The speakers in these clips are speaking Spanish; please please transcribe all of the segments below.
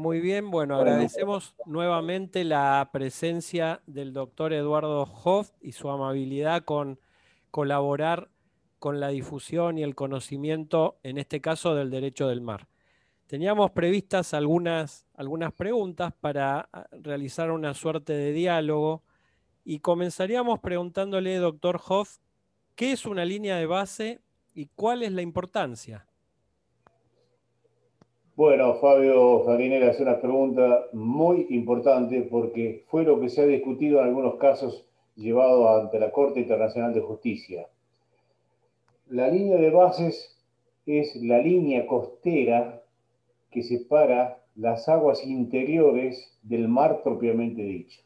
Muy bien, bueno, agradecemos nuevamente la presencia del doctor Eduardo Hoff y su amabilidad con colaborar con la difusión y el conocimiento, en este caso, del derecho del mar. Teníamos previstas algunas, algunas preguntas para ah, realizar una suerte de diálogo y comenzaríamos preguntándole, doctor Hoff, ¿qué es una línea de base y cuál es la importancia? Bueno, Fabio Farinera es una pregunta muy importante porque fue lo que se ha discutido en algunos casos llevados ante la Corte Internacional de Justicia. La línea de bases es la línea costera que separa las aguas interiores del mar propiamente dicho.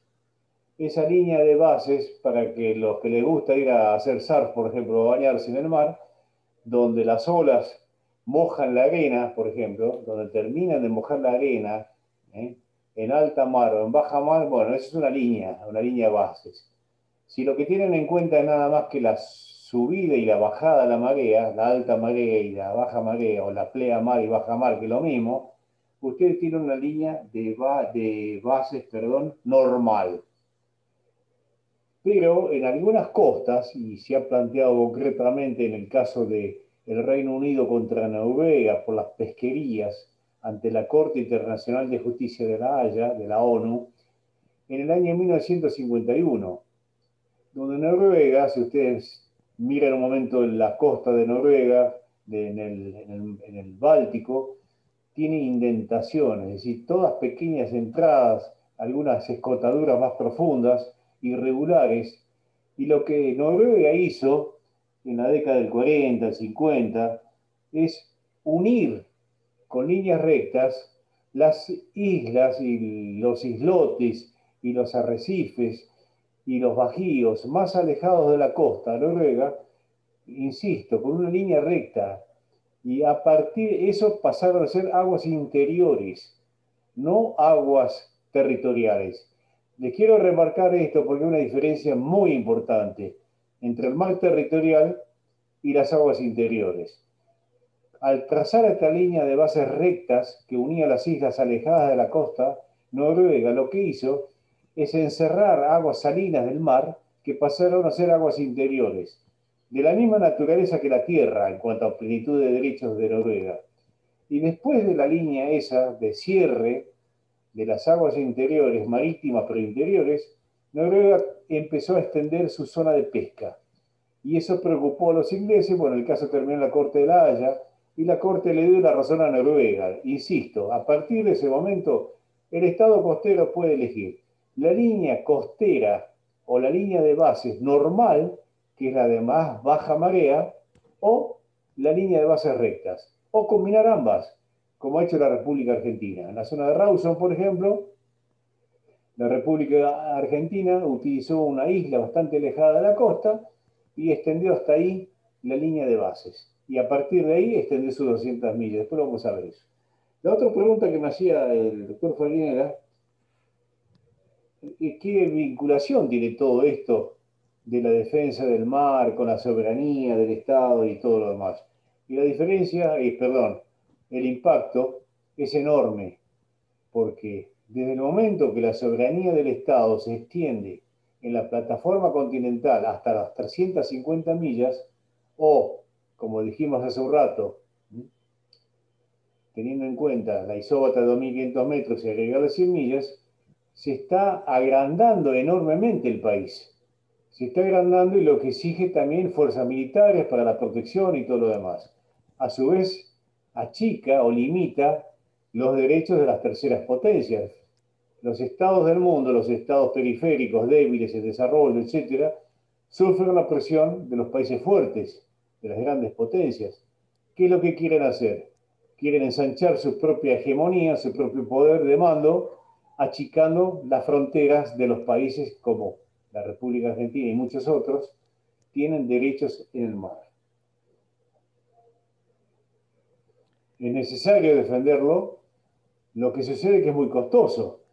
Esa línea de bases, para que los que les gusta ir a hacer surf, por ejemplo, o bañarse en el mar, donde las olas mojan la arena, por ejemplo, donde terminan de mojar la arena, ¿eh? en alta mar o en baja mar, bueno, esa es una línea, una línea de bases. Si lo que tienen en cuenta es nada más que las subida y la bajada de la marea, la alta marea y la baja marea, o la plea mar y baja mar, que es lo mismo, ustedes tienen una línea de, de bases perdón, normal. Pero en algunas costas, y se ha planteado concretamente en el caso del el Reino Unido contra Noruega por las pesquerías ante la Corte Internacional de Justicia de la Haya, de la ONU, en el año 1951, donde Noruega, si ustedes mira un momento en la costa de Noruega, en, el, Báltico, tiene indentaciones, es decir, todas pequeñas entradas, algunas escotaduras más profundas, irregulares, y lo que Noruega hizo en la década del 40, 50, es unir con líneas rectas las islas y los islotes y los arrecifes y los bajíos más alejados de la costa noruega, insisto, con una línea recta, y a partir de eso pasaron a ser aguas interiores, no aguas territoriales. Les quiero remarcar esto porque hay una diferencia muy importante entre el mar territorial y las aguas interiores. Al trazar esta línea de bases rectas que unía las islas alejadas de la costa, Noruega lo que hizo es encerrar aguas salinas del mar que pasaron a ser aguas interiores, de la misma naturaleza que la Tierra en cuanto a plenitud de derechos de Noruega. Y después de la línea esa de cierre de las aguas interiores, marítimas pero interiores, Noruega empezó a extender su zona de pesca. Y eso preocupó a los ingleses, bueno, el caso terminó en la Corte de la Haya, y la Corte le dio la razón a Noruega. Insisto, a partir de ese momento, el Estado costero puede elegir la línea costera o la línea de bases normal, que es la de más baja marea, o la línea de bases rectas, o combinar ambas, como ha hecho la República Argentina. En la zona de Rawson, por ejemplo, la República Argentina utilizó una isla bastante alejada de la costa y extendió hasta ahí la línea de bases. Y a partir de ahí extendió sus 200 millas. Después vamos a ver eso. La otra pregunta que me hacía el doctor Farina era ¿qué vinculación tiene todo esto de la defensa del mar con la soberanía del Estado y todo lo demás? Y la diferencia, es, perdón, el impacto es enorme, porque desde el momento que la soberanía del Estado se extiende en la plataforma continental hasta las 350 millas, o, como dijimos hace un rato, teniendo en cuenta la isóbata de 2.500 metros y agregarle 100 millas, se está agrandando enormemente el país. Se está agrandando y lo que exige también fuerzas militares para la protección y todo lo demás. A su vez, achica o limita los derechos de las terceras potencias. Los estados del mundo, los estados periféricos, débiles, en desarrollo, etc., sufren la presión de los países fuertes, de las grandes potencias. ¿Qué es lo que quieren hacer? Quieren ensanchar su propia hegemonía, su propio poder de mando achicando las fronteras de los países como la República Argentina y muchos otros, tienen derechos en el mar. Es necesario defenderlo, lo que sucede es que es muy costoso.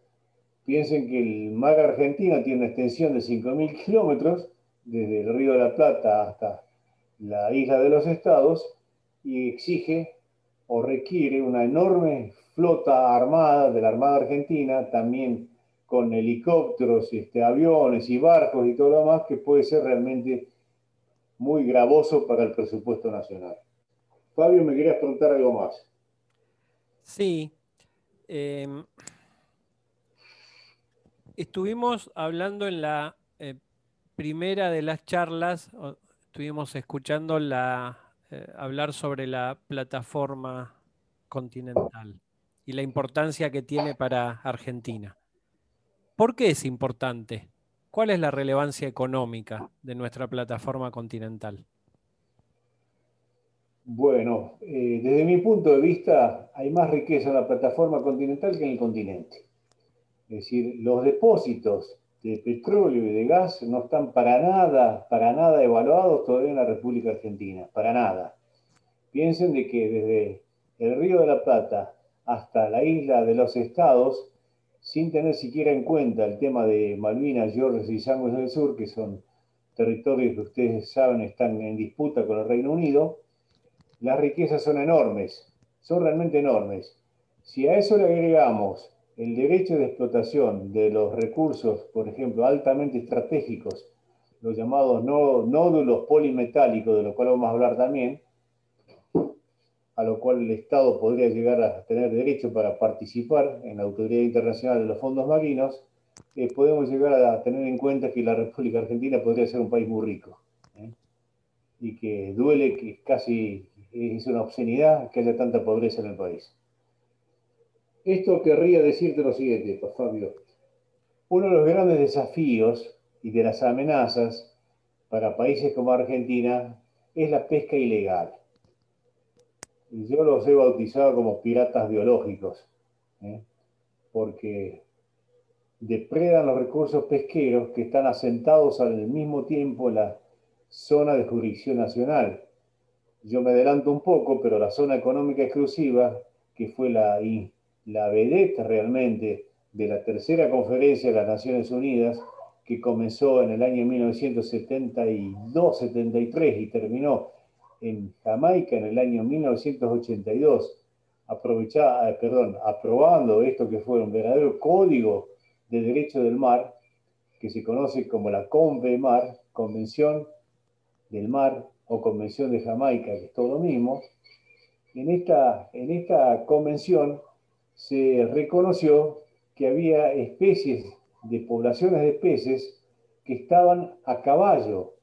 Piensen que el mar argentino tiene una extensión de 5.000 kilómetros, desde el río de la Plata hasta la isla de los estados, y exige o requiere una enorme flota armada de la Armada Argentina, también con helicópteros, este, aviones y barcos y todo lo demás, que puede ser realmente muy gravoso para el presupuesto nacional. Fabio, me querías preguntar algo más. Sí. Em, estuvimos hablando en la eh, primera de las charlas, estuvimos escuchando la, eh, hablar sobre la plataforma continental y la importancia que tiene para Argentina. ¿Por qué es importante? ¿Cuál es la relevancia económica de nuestra plataforma continental? Bueno, eh, desde mi punto de vista, hay más riqueza en la plataforma continental que en el continente. Es decir, los depósitos de petróleo y de gas no están para nada, para nada evaluados todavía en la República Argentina, para nada. Piensen de que desde el Río de la Plata hasta la isla de los estados, sin tener siquiera en cuenta el tema de Malvinas, Georges y Sandwich del Sur, que son territorios que ustedes saben están en disputa con el Reino Unido, las riquezas son enormes, son realmente enormes. Si a eso le agregamos el derecho de explotación de los recursos, por ejemplo, altamente estratégicos, los llamados nódulos polimetálicos, de los cuales vamos a hablar también, a lo cual el Estado podría llegar a tener derecho para participar en la Autoridad Internacional de los Fondos Marinos, eh, podemos llegar a tener en cuenta que la República Argentina podría ser un país muy rico. ¿eh? Y que duele, que casi es una obscenidad que haya tanta pobreza en el país. Esto querría decirte lo siguiente, Fabio. Uno de los grandes desafíos y de las amenazas para países como Argentina es la pesca ilegal yo los he bautizado como piratas biológicos, ¿eh? porque depredan los recursos pesqueros que están asentados al mismo tiempo en la zona de jurisdicción nacional. Yo me adelanto un poco, pero la zona económica exclusiva, que fue la, la vedette realmente de la tercera conferencia de las Naciones Unidas, que comenzó en el año 1972-73 y terminó en Jamaica en el año 1982, eh, perdón, aprobando esto que fue un verdadero código de derecho del mar, que se conoce como la CONVEMAR, Convención del Mar o Convención de Jamaica, que es todo lo mismo, en esta, en esta convención se reconoció que había especies de poblaciones de peces que estaban a caballo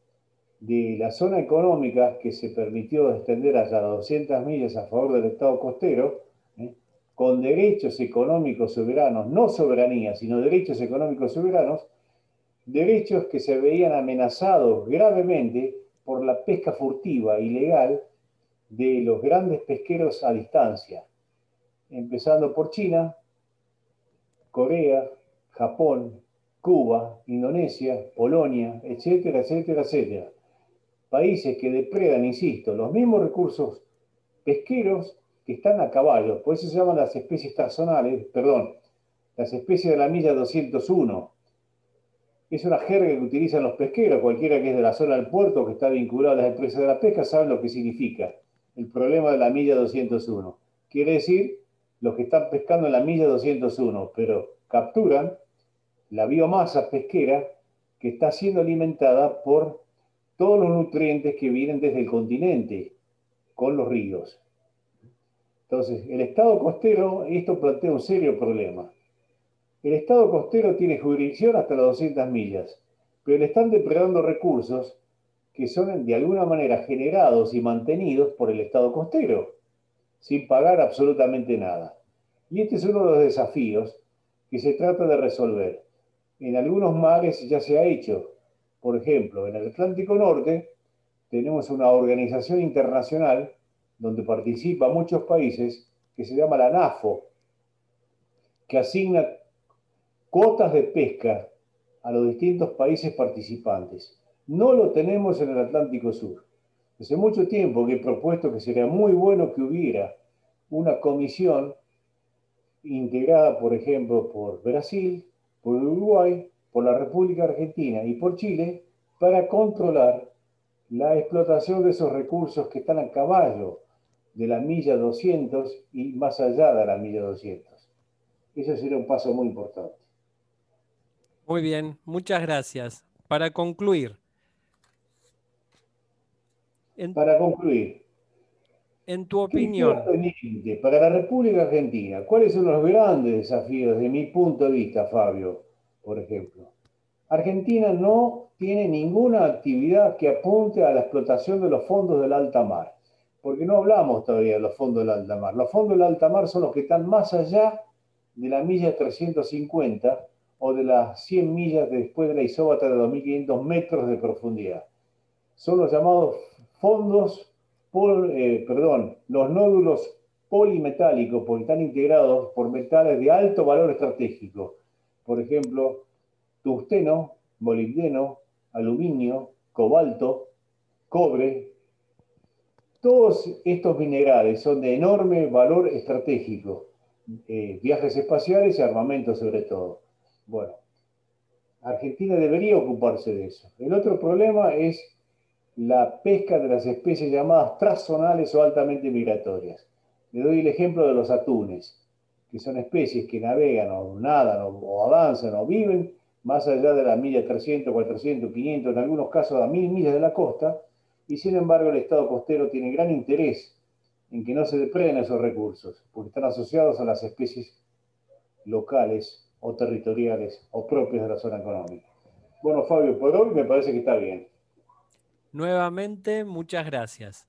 de la zona económica que se permitió extender hasta 200 millas a favor del Estado costero, ¿eh? con derechos económicos soberanos, no soberanía, sino derechos económicos soberanos, derechos que se veían amenazados gravemente por la pesca furtiva ilegal de los grandes pesqueros a distancia, empezando por China, Corea, Japón, Cuba, Indonesia, Polonia, etcétera, etcétera, etcétera países que depredan, insisto, los mismos recursos pesqueros que están a caballo, por eso se llaman las especies taxonales, perdón, las especies de la milla 201. Es una jerga que utilizan los pesqueros, cualquiera que es de la zona del puerto, que está vinculado a las empresas de la pesca, sabe lo que significa el problema de la milla 201. Quiere decir, los que están pescando en la milla 201, pero capturan la biomasa pesquera que está siendo alimentada por todos los nutrientes que vienen desde el continente con los ríos. Entonces, el estado costero, esto plantea un serio problema. El estado costero tiene jurisdicción hasta las 200 millas, pero le están depredando recursos que son de alguna manera generados y mantenidos por el estado costero, sin pagar absolutamente nada. Y este es uno de los desafíos que se trata de resolver. En algunos mares ya se ha hecho, por ejemplo, en el Atlántico Norte tenemos una organización internacional donde participan muchos países que se llama la NAFO, que asigna cuotas de pesca a los distintos países participantes. No lo tenemos en el Atlántico Sur. Hace mucho tiempo que he propuesto que sería muy bueno que hubiera una comisión integrada, por ejemplo, por Brasil, por Uruguay, por la República Argentina y por Chile para controlar la explotación de esos recursos que están a caballo de la milla 200 y más allá de la milla 200. Eso sería un paso muy importante. Muy bien, muchas gracias. Para concluir. Para concluir. En tu opinión. Para la República Argentina, ¿cuáles son los grandes desafíos desde mi punto de vista, Fabio, por ejemplo? Argentina no tiene ninguna actividad que apunte a la explotación de los fondos del alta mar, porque no hablamos todavía de los fondos del alta mar. Los fondos del alta mar son los que están más allá de la milla 350 o de las 100 millas después de la isóbata de 2.500 metros de profundidad. Son los llamados fondos, eh, perdón, los nódulos polimetálicos, porque están integrados por metales de alto valor estratégico. Por ejemplo, tungsteno, molibdeno, aluminio, cobalto, cobre. Todos estos minerales son de enorme valor estratégico, eh, viajes espaciales y armamento sobre todo. Bueno, Argentina debería ocuparse de eso. El otro problema es la pesca de las especies llamadas transzonales o altamente migratorias. Le doy el ejemplo de los atunes, que son especies que navegan o nadan o avanzan o viven más allá de la milla 300, 400, 500, en algunos casos a mil millas de la costa, y sin embargo el Estado costero tiene gran interés en que no se depreden esos recursos, porque están asociados a las especies locales o territoriales o propias de la zona económica. Bueno, Fabio, por hoy me parece que está bien. Nuevamente, muchas gracias.